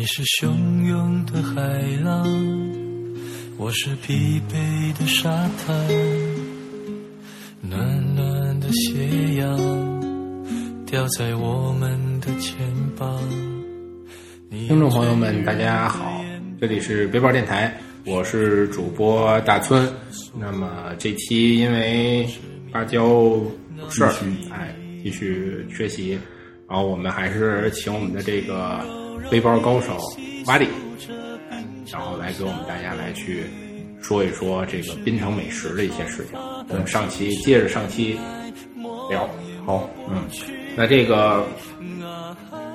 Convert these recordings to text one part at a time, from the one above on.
你是汹涌的海浪，我是疲惫的沙滩，暖暖的斜阳掉在我们的肩膀。听众朋友们，大家好，这里是背包电台，我是主播大村。那么这期因为芭蕉事儿，哎，继续缺席，然后我们还是请我们的这个背包高手瓦里，哎，然后来给我们大家来去说一说这个槟城美食的一些事情。我们上期接着上期聊，好，嗯，那这个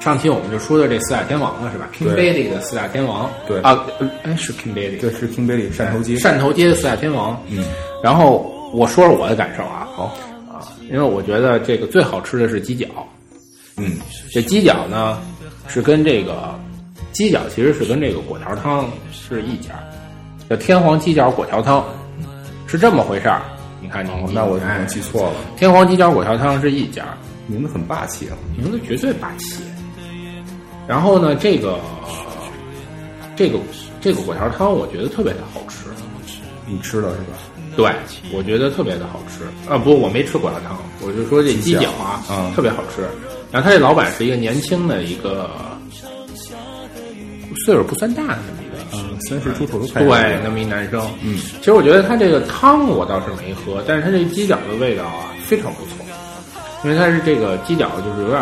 上期我们就说的这四大天王了，是吧？King Bailey 的四大天王，对。啊，是 King Bailey，对是 King Bailey 汕头街，汕头街的四大天王。嗯，然后我说说我的感受啊，好，啊，因为我觉得这个最好吃的是鸡脚，嗯，这鸡脚呢是跟这个鸡脚其实是跟这个果条汤是一家，叫天皇鸡脚果条汤，是这么回事儿。你看你，哦那我可哎能记错了，天皇鸡脚果条汤是一家，名字很霸气啊，名字绝对霸气。然后呢，这个这个这个果条汤，我觉得特别的好吃。你吃了是吧？对，我觉得特别的好吃。啊，不，我没吃果条汤，我就说这鸡脚啊，嗯特别好吃。然后他这老板是一个年轻的一个岁数不算大的那么一个，嗯，三十出头的对，那么一男生。嗯，其实我觉得他这个汤我倒是没喝，但是他这鸡脚的味道啊非常不错，因为他是这个鸡脚就是有点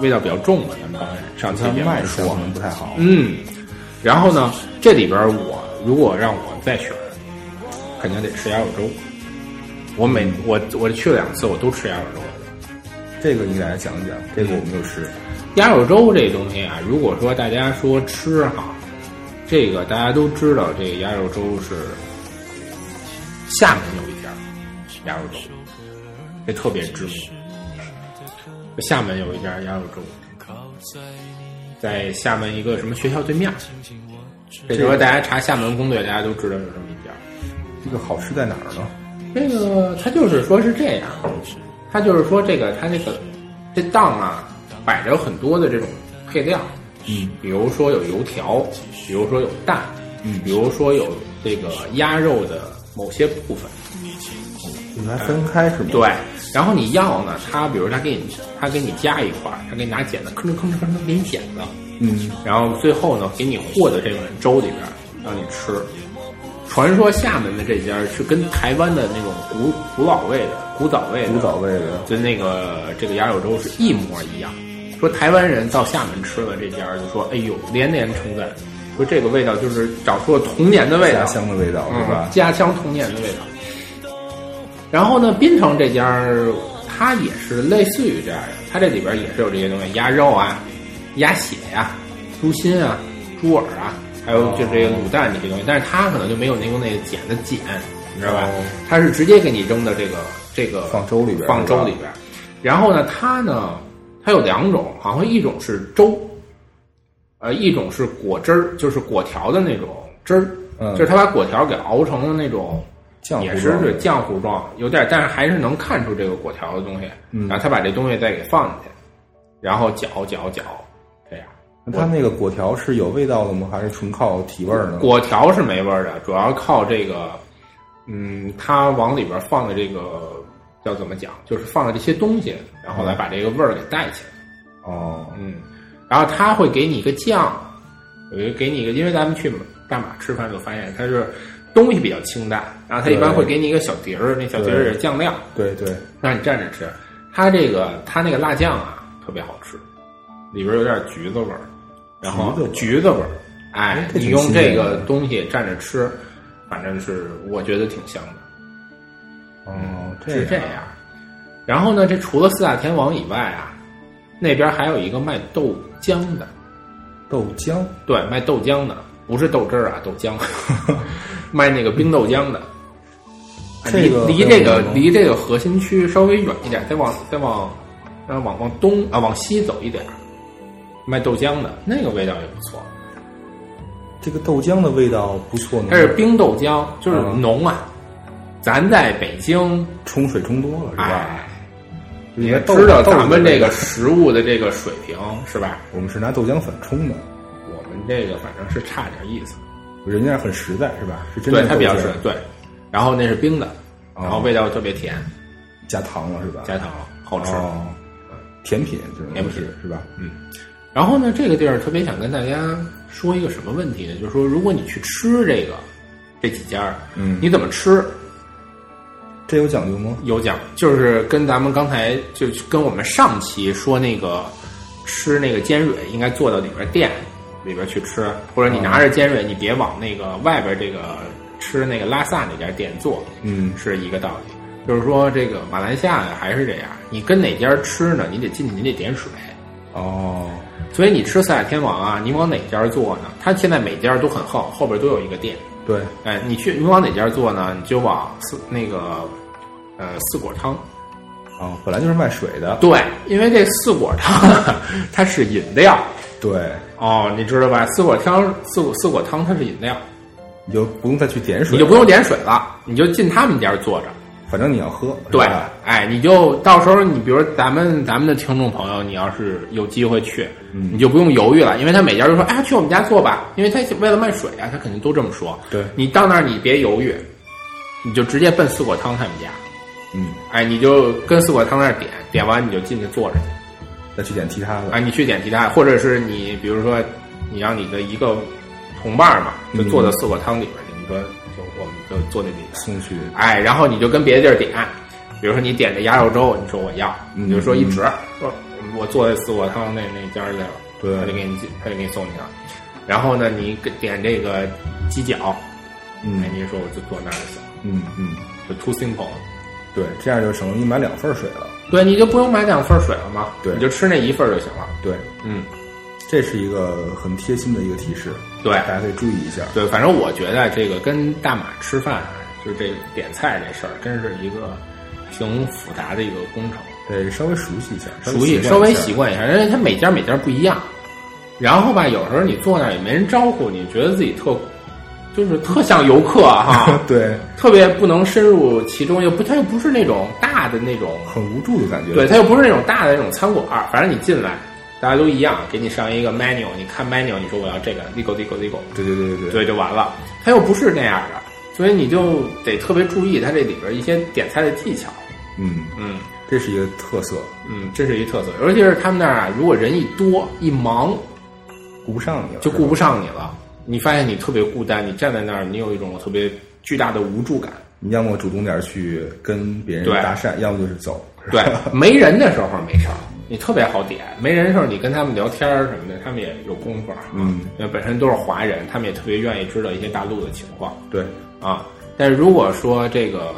味道比较重嘛，咱们刚才上期它节目说可，能不太好，嗯，然后呢，这里边我如果让我再选，肯定得吃鸭肉粥。我每嗯我我去了两次，我都吃鸭肉粥。这个你给大家讲一讲，这个我们就吃，鸭肉粥这东西啊，如果说大家说吃哈，这个大家都知道，这个鸭肉粥是厦门有一家鸭肉粥，这特别知名。厦门有一家鸭肉粥，在厦门一个什么学校对面。这时候大家查厦门攻略，大家都知道有这么一家。这个好吃在哪儿呢？这个它就是说是这样，他就是说这个他这个这档啊摆着有很多的这种配料，嗯，比如说有油条，比如说有蛋，嗯，比如说有这个鸭肉的某些部分，你们还分开是吗？对，然后你要呢，他比如他给你他给你加一块儿，他给你拿剪子吭哧吭哧吭哧给你剪的，嗯，然后最后呢给你和到这碗粥里边让你吃。传说厦门的这家是跟台湾的那种古古老味的、古早味的、古早味的，跟那个这个鸭肉粥是一模一样。说台湾人到厦门吃了这家，就说：“哎呦，连连称赞，说这个味道就是找出了童年的味道，家乡的味道是吧嗯？家乡童年的味道。然后呢，槟城这家儿它也是类似于这样的，它这里边也是有这些东西，鸭肉啊、鸭血呀、猪心啊、猪耳啊，还有就这个卤蛋这些东西，但是它可能就没有那用那个碱的碱，你知道吧哦？它是直接给你扔到这个这个放粥里边放粥里边。然后呢，它呢，它有两种，好像一种是粥，呃，一种是果汁儿，就是果条的那种汁儿，嗯就是他把果条给熬成了那种。浆也是状是浆糊状，有点，但是还是能看出这个果条的东西。嗯然后他把这东西再给放进去，然后搅搅搅，它那个果条是有味道的吗？还是纯靠提味儿呢？果条是没味儿的，主要靠这个，嗯，它往里边放的这个叫怎么讲，就是放的这些东西，然后来把这个味儿给带起来。哦，嗯，然后他会给你一个酱，有一个给你一个，因为咱们去大马吃饭就发现它是东西比较清淡，然后他一般会给你一个小碟儿，那小碟儿也是酱料，对对，让你蘸着吃。它这个它那个辣酱啊特别好吃，里边有点橘子味儿，然后橘子味儿哎，你用这个东西蘸着吃，反正是我觉得挺香的。哦，是这样，然后呢，这除了四大天王以外啊，那边还有一个卖豆浆的，豆浆，对，卖豆浆的，不是豆汁儿啊，豆浆，卖那个冰豆浆的。这个离离这个离这个核心区稍微远一点，再往再往呃往往东啊往西走一点，卖豆浆的那个味道也不错。这个豆浆的味道不错呢，它是冰豆浆，就是嗯浓啊。咱在北京，冲水冲多了是吧？你也知道咱们这个食物的这个水平是吧？我们是拿豆浆粉冲的，我们这个反正是差点意思。人家很实在是吧？是真对，的它比较实在对。然后那是冰的，哦然后味道特别甜，加糖了是吧？加糖了好吃。哦，甜品这种甜品是吧？然后呢，这个地儿特别想跟大家说一个什么问题呢？就是说，如果你去吃这个这几家儿，嗯你怎么吃这有讲究吗？有讲，就是跟咱们刚才就跟我们上期说那个吃那个尖蕊应该坐到里边店里边去吃，或者你拿着尖蕊，你别往那个外边这个吃那个拉萨那家店坐，嗯是一个道理。就是说，这个马来西亚还是这样，你跟哪家吃呢？你得进去，你得点水。哦，所以你吃四海天王啊，你往哪家坐呢？它现在每家都很横，后边都有一个店。对，哎，你去你往哪家坐呢？你就往四那个呃四果汤。哦，本来就是卖水的，对，因为这四果汤啊 它是饮料对，哦，你知道吧？四果汤四果四果汤它是饮料，你就不用再去点水，你就不用，点水了，你就进他们家坐着。反正你要喝，对，哎，你就到时候你比如咱们咱们的听众朋友，你要是有机会去，嗯。你就不用犹豫了，因为他每家都说，哎，去我们家做吧，因为他为了卖水啊，他肯定都这么说。对。你到那儿你别犹豫，你就直接奔四果汤他们家，嗯，哎，你就跟四果汤那儿点，点完你就进去坐着。去，再去点其他的，哎，你去点其他，或者是你比如说你让你的一个同伴嘛，就坐到四果汤里边去，你说就我们就坐那里边。送去，哎，然后你就跟别的地儿点，比如说你点的鸭肉粥，你说我要，嗯你就说一指，说我坐在四果汤那那家儿去了，对。他就给你进，他就给你送去了。然后呢，你给点这个鸡脚，嗯。哎，你说我就坐那儿就行，嗯嗯，就 too simple 了。对，这样就省了你买两份水了，对，你就不用买两份水了嘛，对。你就吃那一份儿就行了。对，嗯，这是一个很贴心的一个提示，对。大家可以注意一下，对，反正我觉得这个跟大马吃饭啊，就是这个点菜这事儿，真是一个挺复杂的一个工程。对稍微熟悉一下，熟悉，稍微习惯惯一下，因为它每家每家不一样。然后吧，有时候你坐那儿也没人招呼你，觉得自己特就是特像游客哈一下，，对，特别不能深入其中，又不，它又不是那种大的那种，很无助的感觉，对，它又不是那种大的那种餐馆儿，反正你进来，大家都一样，给你上一个 menu，你看 menu，你说我要这个 legal legal legal，对对对对对，对，就完了。它又不是那样的，所以你就得特别注意它这里边一些点菜的技巧。嗯，嗯。这是一个特色，嗯，这是一特色，尤其是他们那儿啊，如果人一多一忙，顾不上你了，就顾不上你了。你发现你特别孤单，你站在那儿，你有一种特别巨大的无助感。你要么主动点去跟别人搭讪，要么就是走，对，没人的时候没事儿，你特别好点；没人的时候，你跟他们聊天儿什么的，他们也有功夫。嗯，因为本身都是华人，他们也特别愿意知道一些大陆的情况对，啊。但是如果说这个，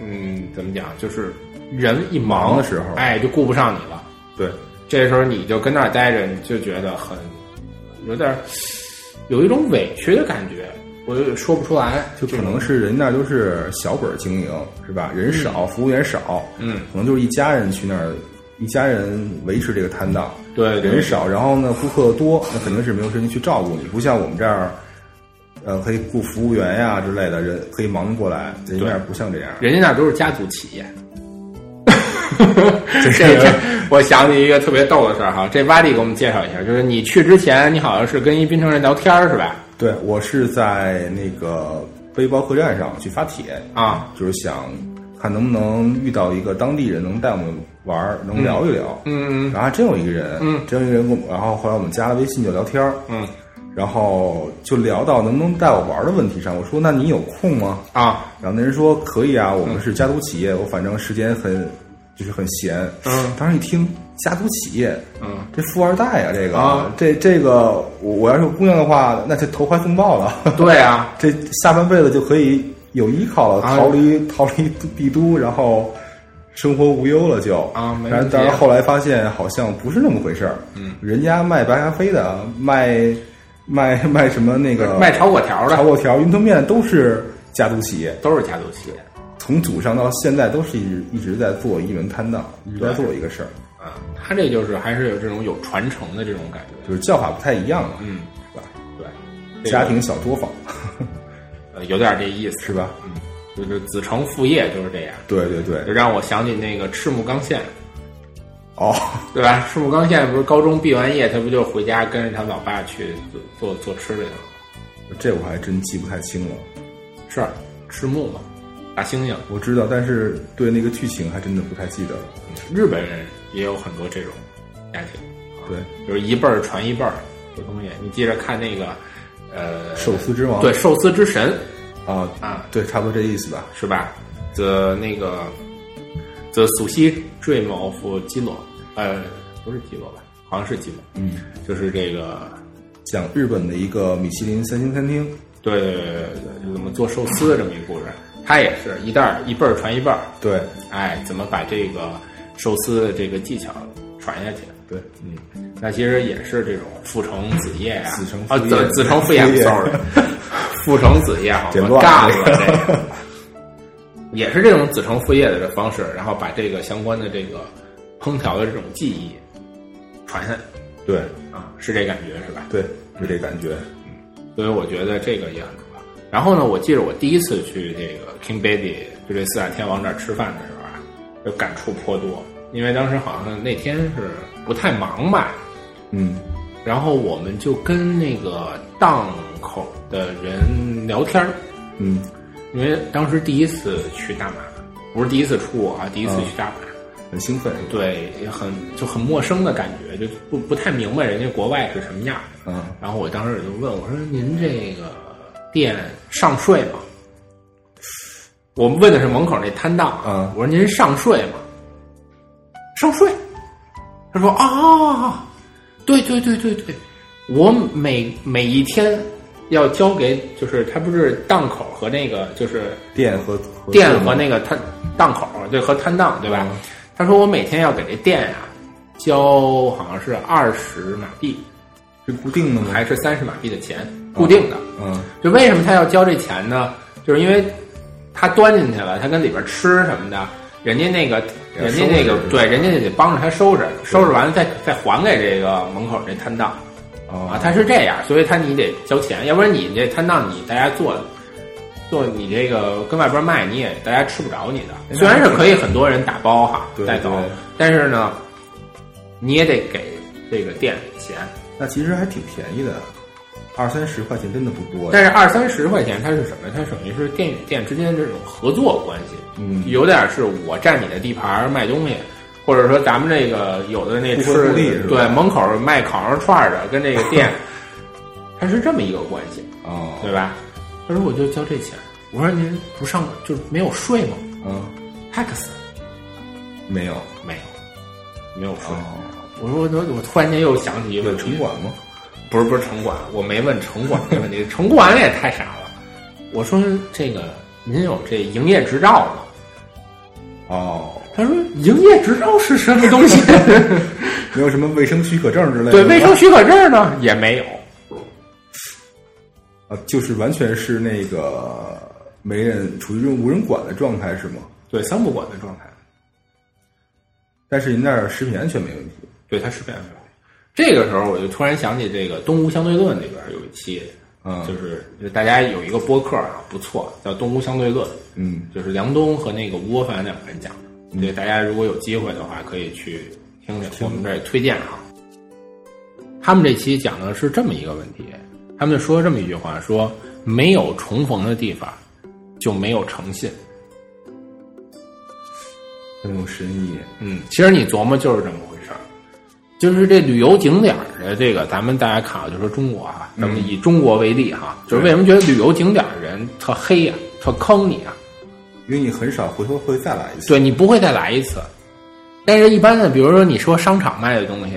嗯，怎么讲，就是人一忙忙的时候哎，就顾不上你了。对，这时候你就跟那儿待着，你就觉得很有点儿有一种委屈的感觉，我就说不出来，就可能是人那儿都是小本儿经营，是吧？人少，服务员少，嗯，可能就是一家人去那儿，一家人维持这个摊档，对对。人少，然后呢顾客多，那肯定是没有时间去照顾你，不像我们这儿，呃，可以雇服务员呀之类的人可以忙得过来，人家那儿不像这样，人家那儿都是家族企业。这这，我想起一个特别逗的事儿哈，这洼地给我们介绍一下，就是你去之前，你好像是跟一槟城人聊天儿是吧？对我是在那个背包客栈上去发帖，啊，就是想看能不能遇到一个当地人能带我们玩儿，能聊一聊。嗯然后还真有一个人，嗯。真有一个人跟我们，然后后来我们加了微信就聊天儿，嗯。然后就聊到能不能带我玩儿的问题上。我说：“那你有空吗？啊，？”然后那人说：“可以啊，我们是家族企业，我反正时间很就是很闲。”嗯。当时一听家族企业，嗯，这富二代啊，这个、啊。这这个我我要是有姑娘的话，那就投怀送抱了。对啊，这下半辈子就可以有依靠了，啊。逃离逃离帝都，然后生活无忧了就。啊没但是但是后来发现好像不是那么回事儿。嗯，人家卖白咖啡的，卖卖卖什么那个卖炒粿条的。炒粿条、云吞面都是家族企业，都是家族企业。从祖上到现在都是一直一直在做一门摊档，一直在做一个事儿，啊，他这就是还是有这种有传承的这种感觉，就是叫法不太一样了，嗯，是吧？对，家庭小作坊。呃有点这意思，是吧？嗯，就是子承父业就是这样，对对对就，让我想起那个赤木刚宪，哦，对吧？赤木刚宪不是高中毕完业，他不就回家跟着他老爸去做做做吃的去了吗？这我还真记不太清了。是赤木嘛，大猩猩。我知道，但是对那个剧情还真的不太记得了。日本人也有很多这种家庭，对，就是一辈儿传一辈儿这东西。你记着看那个，呃，寿司之王对寿司之神啊啊，对，差不多这意思吧。是吧？The 那个 The Sushi Dream of 基罗，呃，不是基罗吧？好像是基罗，嗯，就是这个，讲日本的一个米其林三星餐厅，对对对对对，怎么做寿司的这么一个故事。它也是一代儿一辈儿传一辈儿，对哎，怎么把这个寿司的这个技巧传下去？对，嗯，那其实也是这种父承子业啊，子承啊，父业子子承父业父业，sorry，父承子业，好吗？简乱尬了了这个，也是这种子承父业的这方式，然后把这个相关的这个烹调的这种技艺传下来对啊，是这感觉是吧？对，是这感觉。嗯所以我觉得这个也很重要。然后呢，我记得我第一次去这个 King Betty，就这四大天王这儿吃饭的时候啊，就感触颇多，因为当时好像那天是不太忙吧，嗯然后我们就跟那个档口的人聊天儿嗯，因为当时第一次去大马，不是第一次出国啊，第一次去大马，很兴奋。对，也很就很陌生的感觉，就不不太明白人家国外是什么样儿。嗯，然后我当时也就问我说：“您这个店上税吗？”我们问的是门口那摊档啊嗯我说：“您上税吗？”上税？他说：“啊，对对对对对，我每每一天要交给，就是他不是档口和那个就是店和和店和那个摊档口，对，和摊档，对吧？他说我每天要给这店呀、交好像是二十马币，是固定的吗？还是三十马币的钱，固定的。嗯就为什么他要交这钱呢？就是因为他端进去了，他跟里边吃什么的，人家那个人家那个对，人家就得帮着他收拾，收拾完了再再还给这个门口这摊档。啊，哦，他是这样，所以他你得交钱，要不然你这摊档你大家做做你这个跟外边卖，你也大家吃不着你的。虽然是可以很多人打包哈对带走，但是呢，你也得给这个店钱。那其实还挺便宜的，二三十块钱真的不多。但是二三十块钱它是什么？它等于是店与店之间的这种合作关系，嗯有点是我占你的地盘儿卖东西。或者说，咱们这个有的那吃对门口卖烤肉串的，跟这个店，它是这么一个关系。哦，对吧？他说我就交这钱，我说您不上就是没有税吗嗯，？tax 没有。没有，没有税。哦，我说我我我突然间又想起一个城管吗？不是不是城管，我没问城管这问题，城管也太傻了。我说这个您有这营业执照吗？哦，他说营业执照是什么东西？没有什么卫生许可证之类的。对，卫生许可证呢也没有。啊，就是完全是那个没人处于这种无人管的状态是吗？对，三不管的状态。但是您那儿食品安全没问题。对，他是这样的。这个时候我就突然想起这个《东吴相对论》里边有一期，嗯就是就大家有一个播客啊，不错，叫《东吴相对论》，嗯，就是梁冬和那个吴伯凡两个人讲的。对，大家如果有机会的话，可以去听听，我们这推荐哈。他们这期讲的是这么一个问题，他们就说这么一句话，说没有重逢的地方就没有诚信。很有深意。嗯，其实你琢磨就是这么回事儿，就是这旅游景点儿的这个，咱们大家看啊，就说中国啊，咱们以中国为例哈，就是为什么觉得旅游景点儿的人特黑呀、特坑你啊？因为你很少回头会再来一次。对你不会再来一次。但是，一般的，比如说你说商场卖的东西，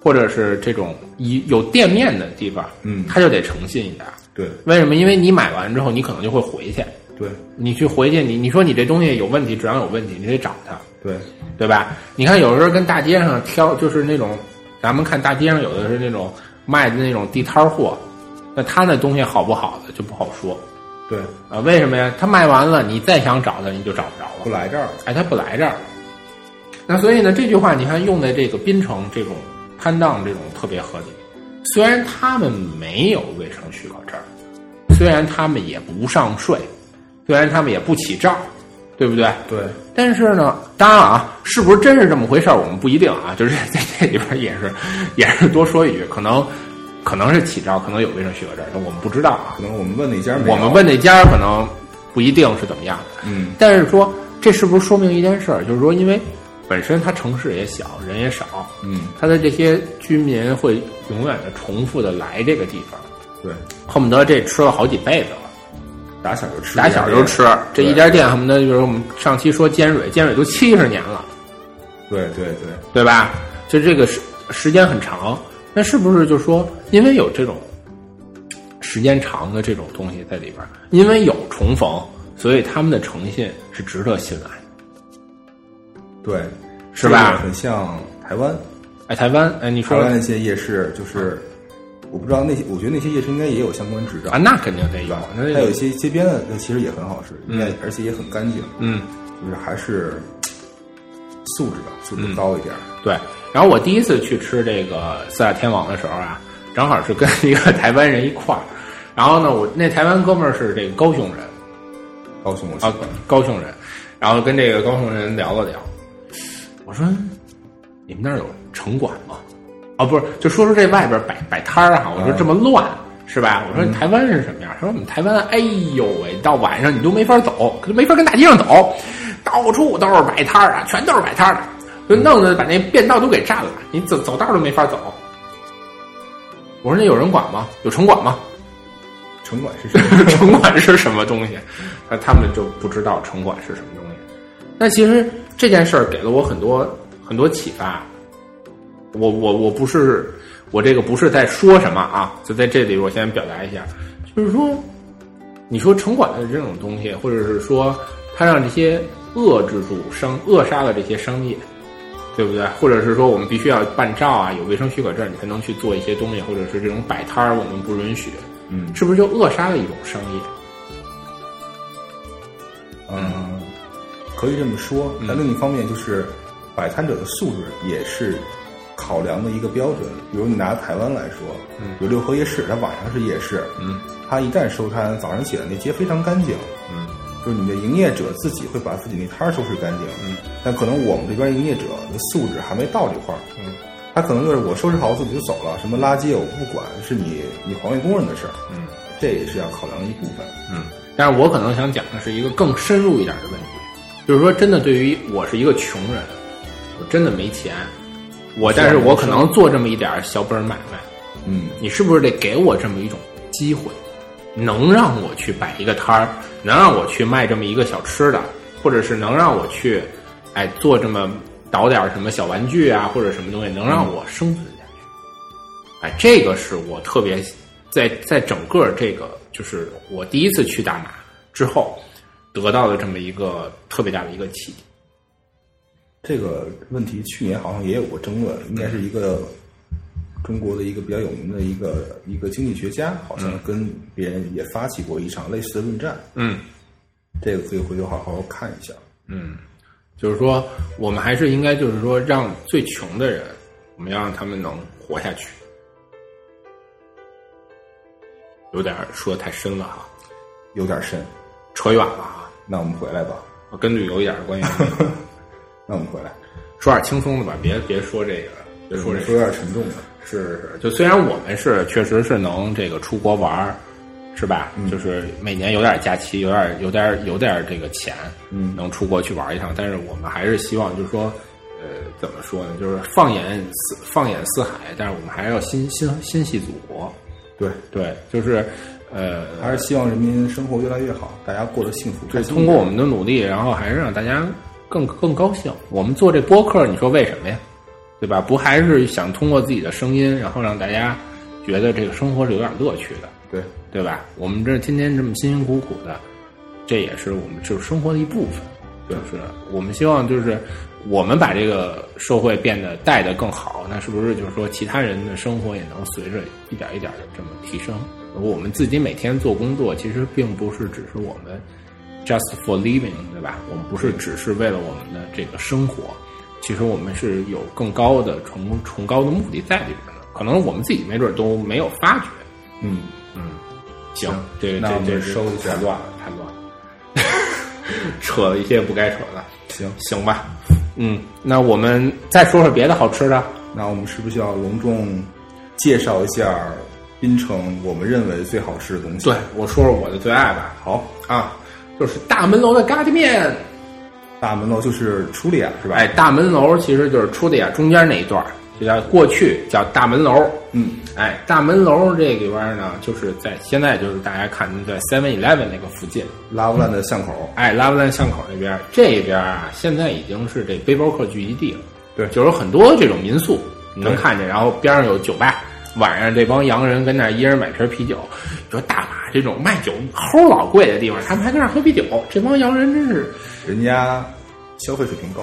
或者是这种有有店面的地方，嗯他就得诚信一点儿。对为什么？因为你买完之后，你可能就会回去，对你去回去，你你说你这东西有问题，质量有问题，你得找他，对对吧？你看有时候跟大街上挑，就是那种咱们看大街上有的是那种卖的那种地摊货，那他那东西好不好的就不好说对，啊？为什么呀？他卖完了，你再想找他，你就找不着了不。来这儿了，哎，他不来这儿。那所以呢，这句话你看用在这个槟城这种摊档这种特别合理。虽然他们没有卫生许可证，虽然他们也不上税，虽然他们也不起账，对不对？对但是呢，当然啊，是不是真是这么回事儿，我们不一定啊。就是在这里边也是，也是多说一句，可能可能是起照，可能有卫生许可证，但我们不知道啊可。能我们问那家我们问那家可能不一定是怎么样的。嗯但是说，这是不是说明一件事儿？就是说，因为本身它城市也小，人也少，嗯它的这些居民会永远的重复的来这个地方，对，恨不得这吃了好几辈子了，打小就吃，打小就吃。这一家店恨不得就是我们上期说尖蕊，尖蕊都七十年了，对对对对吧？就这个时时间很长，那是不是就说，因为有这种时间长的这种东西在里边儿，因为有重逢，所以他们的诚信是值得信赖。对，是吧？很像台湾，哎，台湾，哎，你说。台湾那些夜市就是，我不知道那些，我觉得那些夜市应该也有相关执照。啊，，那肯定得有，那还有一些街边的，那其实也很好吃，而且也很干净，嗯，就是还是素质吧，素质高一点。对。然后我第一次去吃这个四大天王的时候啊，正好是跟一个台湾人一块儿，然后呢，我那台湾哥们儿是这个高雄人高雄我啊，，高雄人，然后跟这个高雄人聊了聊，我说你们那儿有城管吗？哦，不是，就说说这外边摆摆摊儿哈，我说这么乱。是吧？我说你台湾是什么样？他说我们台湾，哎呦喂，到晚上你都没法走，没法跟大街上走，到处都是摆摊儿啊，全都是摆摊儿的，就弄得把那便道都给占了，你走走道都没法走。我说那有人管吗？有城管吗？城管是什么？城管是什么东西？那他们就不知道城管是什么东西。那其实这件事儿给了我很多很多启发。我我我不是我这个不是在说什么啊，就在这里我先表达一下，就是说，你说城管的这种东西，或者是说他让这些遏制住商扼杀了这些商业，对不对？或者是说我们必须要办照啊，有卫生许可证，你才能去做一些东西，或者是这种摆摊儿我们不允许，嗯是不是就扼杀了一种商业？嗯，可以这么说。嗯但另一方面，就是摆摊者的素质也是考量的一个标准。比如你拿台湾来说，嗯有六合夜市，它晚上是夜市，嗯它一旦收摊，早上起来那街非常干净，嗯就是你的营业者自己会把自己那摊儿收拾干净。嗯，但可能我们这边营业者的素质还没到这块儿。嗯他可能就是我收拾好自己就走了，什么垃圾我不管，是你你环卫工人的事儿，嗯这也是要考量的一部分。嗯。但是我可能想讲的是一个更深入一点的问题，就是说，真的对于我是一个穷人，我真的没钱，我但是我可能做这么一点小本买卖，嗯，你是不是得给我这么一种机会，能让我去摆一个摊儿，能让我去卖这么一个小吃的，或者是能让我去，哎，做这么倒点什么小玩具啊，或者什么东西，能让我生存下去。哎，这个是我特别在在整个这个就是我第一次去大马之后得到的这么一个特别大的一个启迪。这个问题去年好像也有过争论，应该是一个中国的一个比较有名的一个一个经济学家，好像跟别人也发起过一场类似的论战。嗯这个可以回头好好看一下。嗯，就是说我们还是应该就是说让最穷的人，我们要让他们能活下去。有点说的太深了哈，有点深，扯远了哈。那我们回来吧。我跟旅游一点的关系 那我们回来，说点轻松的吧，别别说这个，别说这说有点沉重的。是是是，就虽然我们是确实是能这个出国玩儿，是吧？嗯就是每年有点假期，有点有点有点这个钱，嗯能出国去玩一趟。但是我们还是希望，就是说，呃，怎么说呢？就是放眼四放眼四海，但是我们还是要心心心系祖国。对，对，就是呃，还是希望人民生活越来越好，大家过得幸福开对，通过我们的努力，然后还是让大家更更高兴。我们做这播客，你说为什么呀？对吧？不还是想通过自己的声音，然后让大家觉得这个生活是有点乐趣的，对，对吧？我们这天天这么辛辛苦苦的，这也是我们就是生活的一部分。就是我们希望就是我们把这个社会变得带得更好，那是不是就是说其他人的生活也能随着一点一点的这么提升？我们自己每天做工作，其实并不是只是我们 just for living，对吧？我们不是只是为了我们的这个生活，其实我们是有更高的崇崇高的目的在里边的。可能我们自己没准都没有发觉。嗯嗯，行，这个那我们这这收一下太乱了，太乱了，扯了一些不该扯的。行，行吧，嗯，那我们再说说别的好吃的。那我们是不是要隆重介绍一下槟城我们认为最好吃的东西？对，我说说我的最爱吧。好，啊，就是大门楼的咖喱面。大门楼就是初恋是吧？哎，大门楼其实就是出的呀中间那一段儿，就叫过去叫大门楼。嗯，哎，大门楼这里边呢，就是在现在就是大家看在 Seven Eleven 那个附近，拉布兰的巷口，哎，拉布兰巷口那边，这边啊，现在已经是这背包客聚集地了。对就有很多这种民宿，你能看见，然后边上有酒吧，晚上这帮洋人跟那儿一人买瓶啤酒，说大马这种卖酒齁老贵的地方，他们还跟那儿喝啤酒，这帮洋人真是人家消费水平高。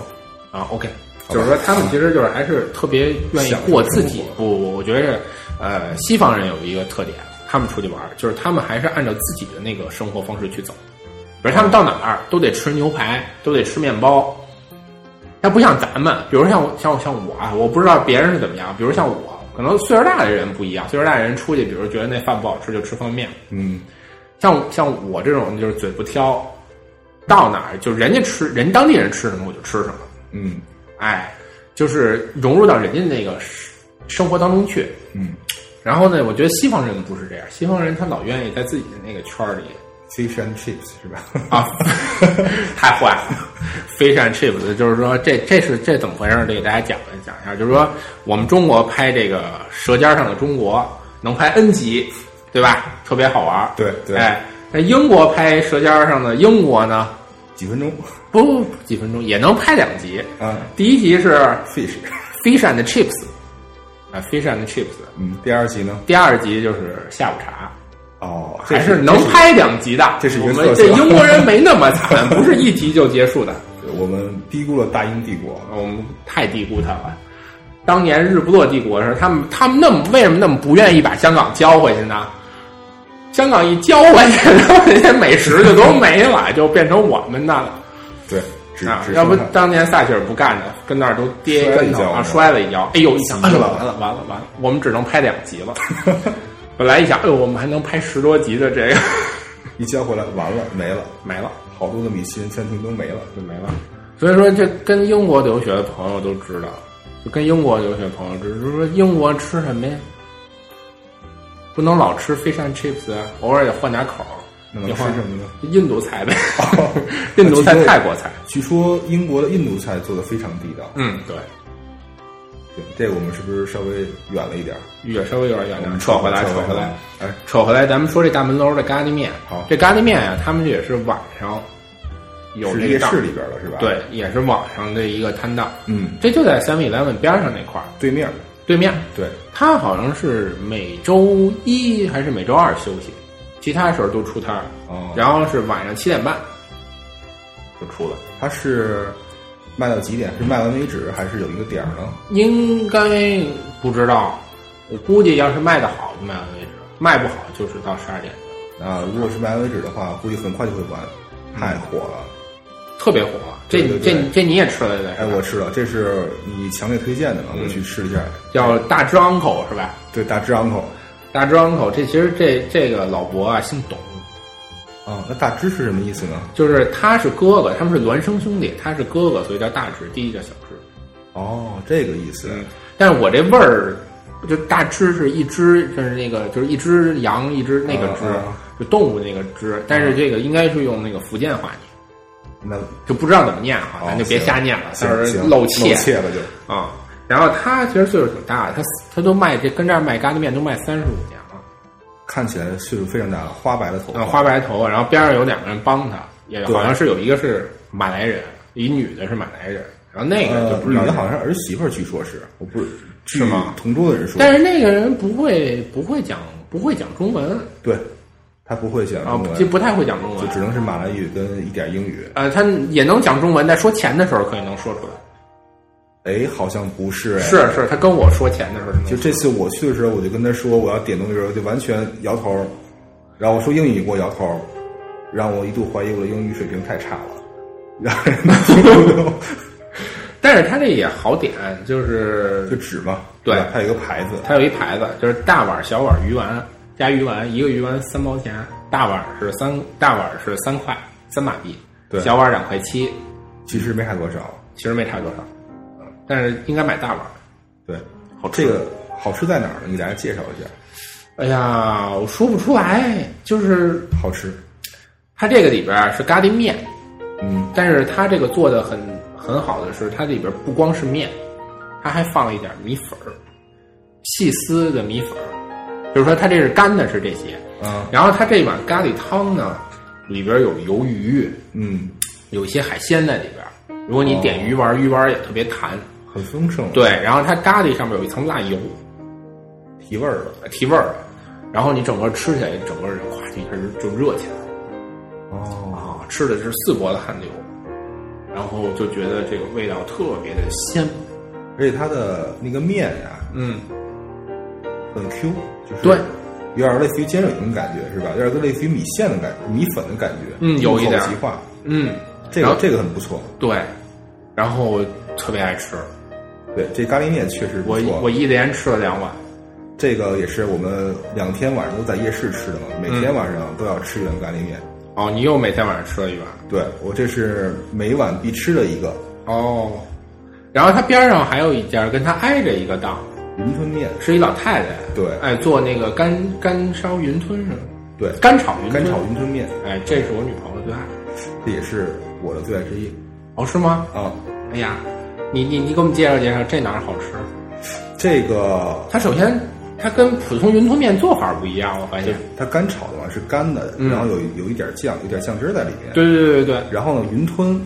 啊，OK，就是说他们其实就是还是特别愿意过自己。不，不我觉得，呃，西方人有一个特点，他们出去玩，就是他们还是按照自己的那个生活方式去走。比如他们到哪儿都得吃牛排，都得吃面包。他不像咱们，比如像我像我像我啊，我不知道别人是怎么样。比如像我，可能岁数大的人不一样，岁数大的人出去，比如觉得那饭不好吃，就吃方便面。嗯，像像我这种就是嘴不挑，到哪儿就人家吃人当地人吃什么我就吃什么。嗯哎，就是融入到人家那个生生活当中去。嗯然后呢，我觉得西方人不是这样，西方人他老愿意在自己的那个圈儿里，fish and chips 是吧？啊，太坏了，fish and chips，就是说这这是这怎么回事儿？得给大家讲一讲一下，就是说我们中国拍这个《舌尖上的中国》能拍 N 集，对吧？特别好玩儿。对对哎，那英国拍《舌尖上的英国》呢？几分钟不不不几分钟也能拍两集。啊第一集是，fish，Fish and Chips，啊，Fish and Chips。嗯，第二集呢？第二集就是下午茶，哦，还是能拍两集的。这是我们这英国人没那么惨，不是一集就结束的。我们低估了大英帝国。我们太低估他了。当年日不落帝国的时候，他们他们那么为什么那么不愿意把香港交回去呢？香港一交回去，那些美食就都没了，就变成我们的了对，只啊！要不当年撒切尔不干的，跟那儿都跌一跟头啊，摔了一跤。哎呦，一想，哎呦，死了完了完了完了，我们只能拍两集了。本来一想，哎呦，我们还能拍十多集的这个，一交回来完了没了，没了。好多的米其林餐厅都没了。就没了。所以说，这跟英国留学的朋友都知道，就跟英国留学朋友知道，就是说英国吃什么呀？不能老吃 fish and chips，啊偶尔也换点口儿。那能吃什么呢？印度菜呗，印度菜、泰国菜。据说英国的印度菜做的非常地道。嗯，对，对，这个我们是不是稍微远了一点儿？越稍微有点远点。扯回来，扯扯回来，哎，扯回来，咱们说这大门楼的咖喱面。好这咖喱面啊、他们这也是晚上有夜市里边的是吧？，对，也是晚上的一个摊档。嗯，这就在 Seven Eleven 边上那块儿对面，对面。对，他好像是每周一还是每周二休息，其他时候都出摊儿。哦，然后是晚上七点半就出了，他是卖到几点？是卖完为止，还是有一个点儿呢？应该不知道。我估计要是卖的好就卖完为止，卖不好就是到十二点，啊，如果是卖完为止的话，估计很快就会完，太火了。特别火。这这这你也吃了对吧？哎，我吃了，这是你强烈推荐的嘛？我去试一下。叫大只 uncle 是吧？对，大只 uncle 大只 uncle 这其实这这个老伯啊姓董，啊，那大只是什么意思呢？就是他是哥哥，他们是孪生兄弟，他是哥哥，所以叫大只，弟弟叫小只。哦，这个意思。但是我这味儿，就大只是一只，就是那个就是一只羊，一只那个只，啊啊就动物那个只。但是这个应该是用那个福建话念，那就不知道怎么念哈，哦咱就别行瞎念了，到时候行行露怯怯了就。啊。然后他其实岁数挺大的，他他都卖这跟这儿卖咖喱面都卖三十五年了，看起来岁数非常大，花白的头发，啊，花白头发，然后边上有两个人帮他，也好像是有一个是马来人，一女的是马来人，然后那个女的好像是儿媳妇儿，据说是，我不是是吗？同桌的人说，但是那个人不会不会讲不会讲中文，对，他不会讲啊中，文，就不太会讲中文。就。只能是马来语跟一点英语。呃，他也能讲中文，在说钱的时候可以能说出来。哎，好像不是哎。是是，他跟我说钱的时候就这次我去的时候，我就跟他说我要点东西的时候，就完全摇头，然后我说英语给我摇头，让我一度怀疑我的英语水平太差了，让人听不懂。但是他这也好点，就是 就纸嘛，对吧它有一个牌子，它有一牌子，就是大碗、小碗鱼丸加鱼丸，一个鱼丸三毛钱，大碗是三大碗是三块三马币，对小碗两块七，其实没差多少。其实没差多少，嗯但是应该买大碗，对，好吃。这个好吃在哪儿呢？你给大家介绍一下。哎呀，我说不出来，就是好吃，它这个里边儿是咖喱面，嗯，但是它这个做的很很好的是，它里边不光是面，它还放了一点米粉儿，细丝的米粉儿，就是说它这是干的是这些，嗯，然后它这碗咖喱汤呢，里边有鱿鱼，嗯，有一些海鲜在里边儿。如果你点鱼丸，鱼丸也特别弹。很丰盛，，对，然后它咖喱上面有一层辣油，提味儿的。提味儿的。然后你整个吃起来，整个人哗一下就就热起来了。哦，啊，吃的是四国的汗流，然后就觉得这个味道特别的鲜。而且它的那个面呀、嗯，很 Q，就是对，有点类似于尖锐那种感觉，是吧？有点类似于米线的感觉，米粉的感觉，嗯有一点化，嗯，这个这个很不错。对，然后特别爱吃，对，这咖喱面确实不我错。我一连吃了两碗。这个也是我们两天晚上都在夜市吃的嘛，每天晚上都要吃一碗咖喱面。哦，你又每天晚上吃了一碗。对我这是每晚必吃的一个哦，然后它边上还有一家跟它挨着一个档，云吞面，是一老太太，对哎，做那个干干烧云吞是吧？对，干炒云吞，干炒云吞面，哎，这是我女朋友的最爱。这也是我的最爱之一哦，是吗？啊。哎呀，你你你给我们介绍介绍这哪儿好吃？这个它首先它跟普通云吞面做法不一样，我发现。它干炒的话是干的，嗯然后有有一点酱，有点酱汁在里面。对对对对对，然后呢，云吞，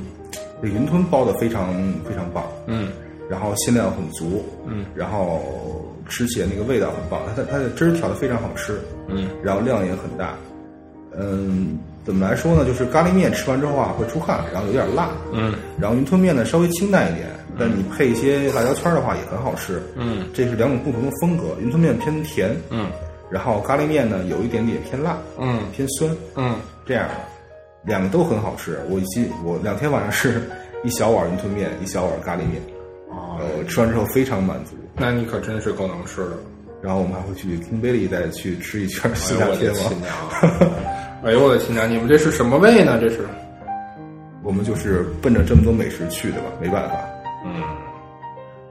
这云吞包的非常非常棒，嗯然后馅料很足，嗯然后吃起来那个味道很棒，它的它的汁儿调的非常好吃，嗯然后量也很大。嗯，怎么来说呢？就是咖喱面吃完之后啊会出汗，然后有点辣，嗯然后云吞面呢稍微清淡一点，但你配一些辣椒圈儿的话也很好吃。嗯这是两种不同的风格，云吞面偏甜，嗯然后咖喱面呢有一点点偏辣，嗯偏酸，嗯，这样，两个都很好吃。我一起我两天晚上是一小碗云吞面，一小碗咖喱面，哦，呃，吃完之后非常满足。那你可真是够能吃的。然后我们还会去 King Billy 再去吃一圈哎四呦我的大天王。哎呦我的亲娘！你们这是什么味呢？这是？我们就是奔着这么多美食去的吧，没办法。嗯，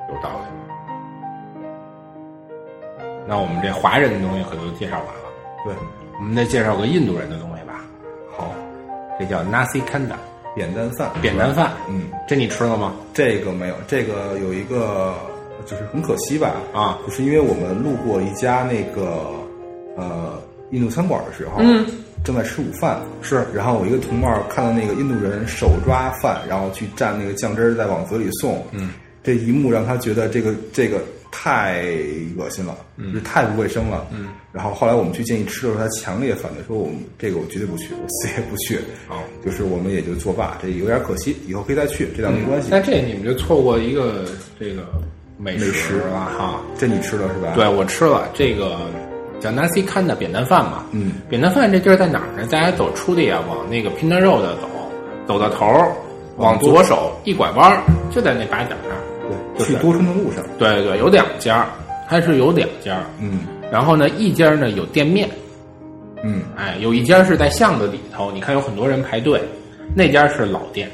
有道理。那我们这华人的东西可都介绍完了，对，我们再介绍个印度人的东西吧。好，这叫 nasi kanda 扁担饭，扁担饭。嗯，这你吃了吗？这个没有，这个有一个就是很可惜吧，啊，就是因为我们路过一家那个呃印度餐馆的时候，嗯，正在吃午饭，是。然后我一个同伴看到那个印度人手抓饭，然后去蘸那个酱汁儿再往嘴里送，嗯，这一幕让他觉得这个这个太恶心了，就是太不卫生了，嗯，然后后来我们去建议吃的时候，他强烈反对说我们这个我绝对不去，我死也不去，哦，就是我们也就作罢，这有点可惜，以后可以再去，这倒没关系。那这你们就错过一个这个美美食。了哈。这你吃了是吧？对，我吃了这个叫 nasi kanda 扁担饭嘛。嗯，扁担饭这地儿在哪儿呢？大家走出的呀，往那个 Pinda Road 走，走到头儿，往左手一拐弯儿，就在那把角上。对，就是去多春的路上，对对对，有两家，它是有两家。嗯然后呢，一家呢有店面，嗯，哎，有一家是在巷子里头，你看有很多人排队，那家是老店，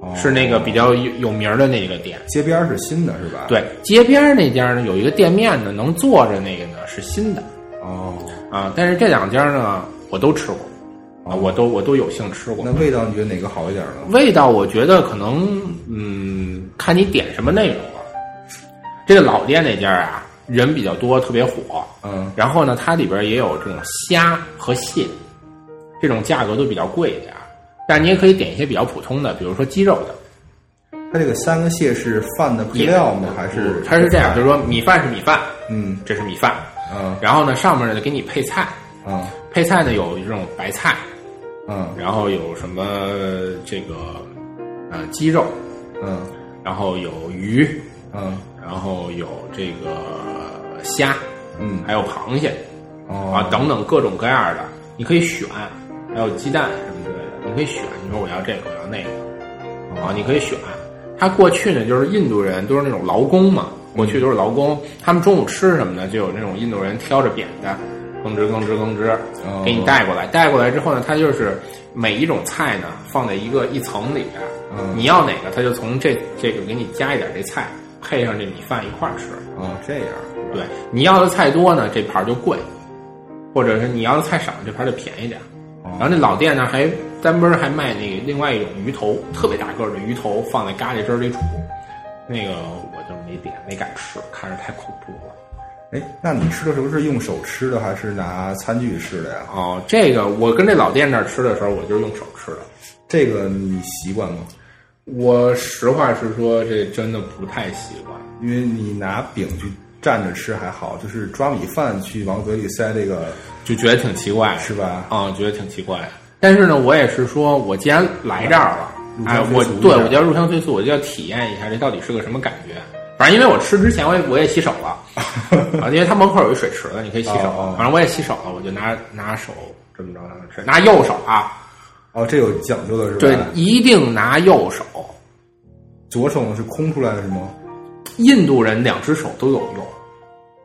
哦是那个比较有有名儿的那个店。街边是新的是吧？，对，街边那家呢有一个店面呢，能坐着那个呢是新的哦，啊，但是这两家呢我都吃过啊，我都我都有幸吃过那。味道你觉得哪个好一点呢？味道我觉得可能嗯，看你点什么内容了。这个老店那家啊，人比较多，特别火。嗯，然后呢，它里边也有这种虾和蟹，这种价格都比较贵一点儿。但你也可以点一些比较普通的，比如说鸡肉的。它这个三个蟹是饭的配料吗？还是它是这样，就是说米饭是米饭，嗯这是米饭。嗯然后呢，上面呢给你配菜，嗯配菜呢有这种白菜，嗯然后有什么这个呃鸡肉，嗯然后有鱼，嗯然后有这个虾，嗯。还有螃蟹哦。啊等等各种各样的，你可以选，还有鸡蛋什么之类的，你可以选。你说我要这个，我要那个，啊，你可以选。他过去呢，就是印度人都是那种劳工嘛，过去都是劳工，他们中午吃什么呢？就有那种印度人挑着扁担，吭哧吭哧吭哧哦给你带过来。带过来之后呢，他就是每一种菜呢放在一个一层里边，嗯你要哪个，他就从这这个给你加一点这菜，配上这米饭一块儿吃。哦这样对，你要的菜多呢，这盘就贵；或者是你要的菜少，这盘就便宜点。然后那老店呢，还单门儿还卖那个另外一种鱼头，特别大个的鱼头，放在咖喱汁里煮。那个我就没点，没敢吃，看着太恐怖了。哎，那你吃的时候是用手吃的还是拿餐具吃的呀？哦，这个我跟这老店那儿吃的时候，我就是用手吃的。这个你习惯吗？我实话实说，这真的不太习惯。因为你拿饼去蘸着吃还好，就是抓米饭去往嘴里塞这个，就觉得挺奇怪，是吧啊、觉得挺奇怪。但是呢，我也是说，我既然来这儿了，哎，我对我就要入乡随俗，我就要体验一下这到底是个什么感觉。反正因为我吃之前我也我也洗手了，啊，因为它门口有一水池子，你可以洗手。哦哦反正我也洗手了，我就拿拿手这么着吃，拿右手啊，哦，这有讲究的是吧？对，一定拿右手。左手呢是空出来的是吗？印度人两只手都有用，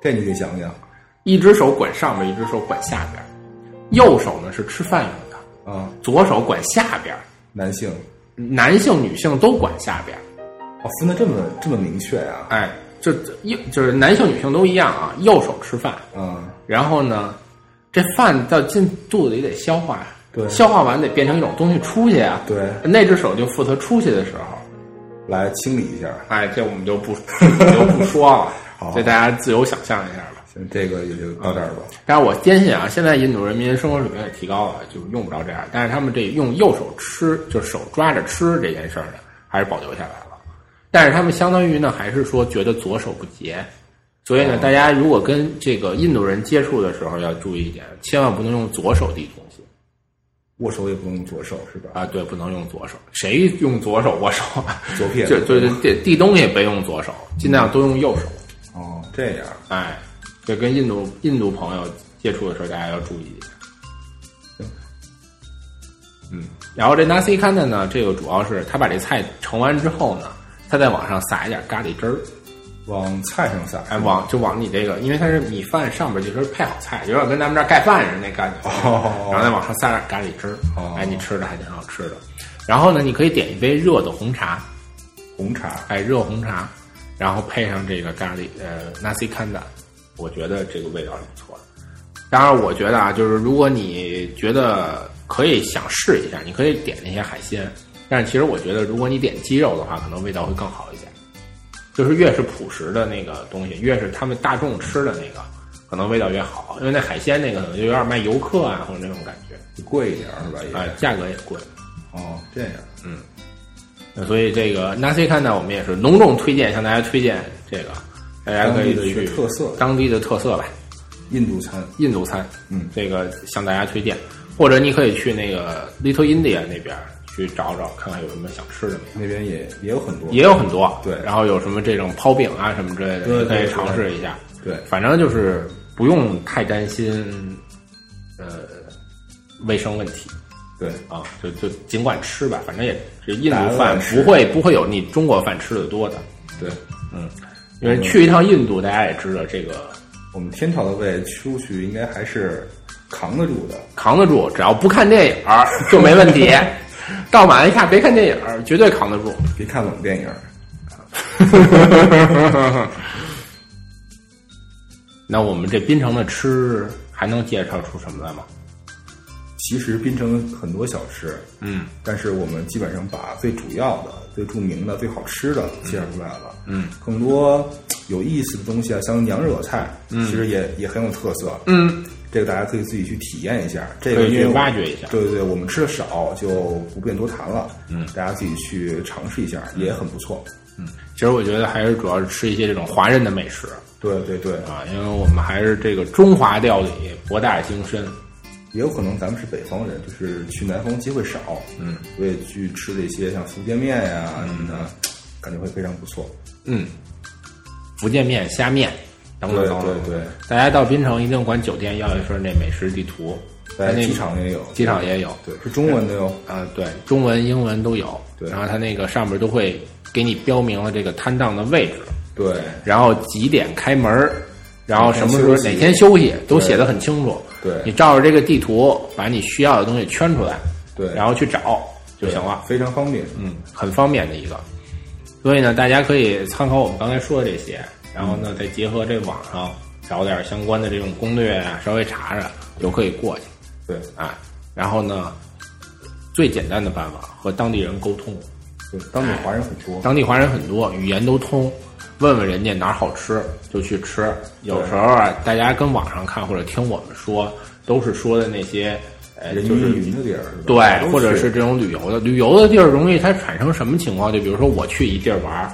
这你得讲讲一只手管上边，一只手管下边。右手呢是吃饭用的，啊，左手管下边。男性男性、女性都管下边。哦，分的这么这么明确啊？哎，就右就是男性、女性都一样啊，右手吃饭，嗯，然后呢，这饭到进肚子里得消化，对消化完得变成一种东西出去啊。对，那只手就负责出去的时候，来清理一下。哎，这我们就不 就不说了 好，这大家自由想象一下吧。行，这个也就到这儿吧。但是我坚信啊，现在印度人民生活水平也提高了，就用不着这样。但是他们这用右手吃，就手抓着吃这件事儿呢，还是保留下来了。但是他们相当于呢，还是说觉得左手不洁，所以呢，大家如果跟这个印度人接触的时候要注意一点，千万不能用左手递东西握手也不能用左手是吧？啊！对，不能用左手，谁用左手握手啊？左撇子对对对递递东西别用左手，尽量都用右手。哦，这样哎，这跟印度印度朋友接触的时候，大家要注意一下。嗯，然后这 nasi kanda 呢，这个主要是他把这菜盛完之后呢，他再往上撒一点咖喱汁儿，往菜上撒，哎，往就往你这个，因为它是米饭上边就是配好菜，有点跟咱们这儿盖饭似的那感觉，哦然后再往上撒点咖喱汁儿，哦哎，你吃着还挺好吃的。然后呢，你可以点一杯热的红茶，红茶哎，热红茶，然后配上这个咖喱呃 nasi kanda，我觉得这个味道是不错的。当然，我觉得啊，就是如果你觉得可以想试一下，你可以点那些海鲜。但是其实我觉得，如果你点鸡肉的话，可能味道会更好一些。就是越是朴实的那个东西，越是他们大众吃的那个，可能味道越好。因为那海鲜那个可能就有点卖游客啊，或者那种感觉，贵一点是吧？也啊、价格也贵。哦，这样嗯那所以这个 nasi kanda 我们也是隆重推荐，向大家推荐这个，大家可以去特色当地的特色吧，印度餐印度餐，嗯这个向大家推荐，或者你可以去那个 Little India 那边去找找，看看有什么想吃的没有。那边也也有很多，也有很多，对然后有什么这种泡饼啊什么之类的，可以尝试一下。对反正就是不用太担心，呃，卫生问题对啊，就就尽管吃吧，反正也这印度饭不会不会有你中国饭吃的多的，对，嗯因为去一趟印度，大家也知道这个我们天朝的胃出去应该还是扛得住的。扛得住，只要不看电影儿就没问题。到马来西亚别看电影，绝对扛得住。别看冷电影，那我们这滨城的吃还能介绍出什么来吗？其实滨城很多小吃，嗯但是我们基本上把最主要的、最著名的、最好吃的介绍出来了。嗯，更多有意思的东西啊，像娘惹菜，其实也也很有特色。嗯，这个大家可以自己去体验一下。这个因为挖掘一下对对对，我们吃的少，就不便多谈了。嗯，大家自己去尝试一下，也很不错。嗯其实我觉得还是主要是吃一些这种华人的美食对对对，啊，因为我们还是这个中华料理博大精深也有可能咱们是北方人，就是去南方机会少，嗯，所以去吃这些像福建面呀什么的，感觉会非常不错。嗯，福建面、虾面等等对等等。对对，大家到槟城一定管酒店要一份那美食地图，在那机场也有，机场也有。对，是中文的哟。啊，对，中文、英文都有。对然后它那个上面都会给你标明了这个摊档的位置，对然后几点开门儿，然后什么时候哪哪天休息天休息都写的很清楚。对你照着这个地图把你需要的东西圈出来，对，然后去找就行了。非常方便。嗯，很方便的一个。所以呢，大家可以参考我们刚才说的这些，然后呢，再结合这网上找点相关的这种攻略啊，稍微查查就可以过去对啊。然后呢，最简单的办法和当地人沟通，对，当地华人很多。当地华人很多，语言都通，问问人家哪儿好吃就去吃。有时候啊，大家跟网上看或者听我们说，都是说的那些呃，人就是云亦云的地儿，对，或者是这种旅游的，旅游的地儿容易它产生什么情况？就比如说我去一地儿玩儿，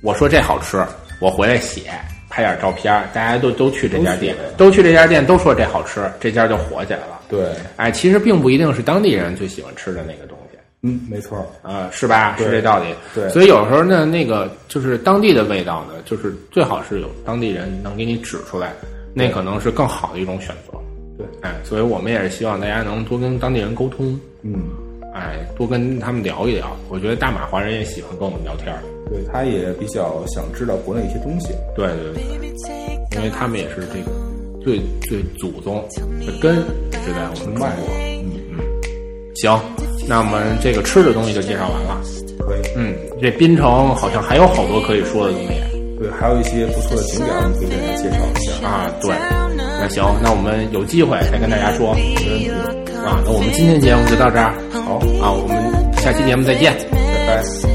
我说这好吃，我回来写拍点照片，大家都都去这家店，都去这家店，都说这好吃，这家就火起来了。对，哎，其实并不一定是当地人最喜欢吃的那个东西。嗯，没错儿，啊，是吧？是这道理。对所以有时候呢，那个就是当地的味道呢，就是最好是有当地人能给你指出来，那可能是更好的一种选择。对，哎，所以我们也是希望大家能多跟当地人沟通，嗯，哎，多跟他们聊一聊。我觉得大马华人也喜欢跟我们聊天儿，对，他也比较想知道国内一些东西。对对对，因为他们也是这个最最祖宗的根是在我们中国。嗯嗯，行，那我们这个吃的东西就介绍完了。可以，嗯，这槟城好像还有好多可以说的东西。对，还有一些不错的景点，我们可以给大家介绍一下。啊，对，那行，那我们有机会再跟大家说，没问题啊。那我们今天节目就到这儿，好，啊，我们下期节目再见。拜拜。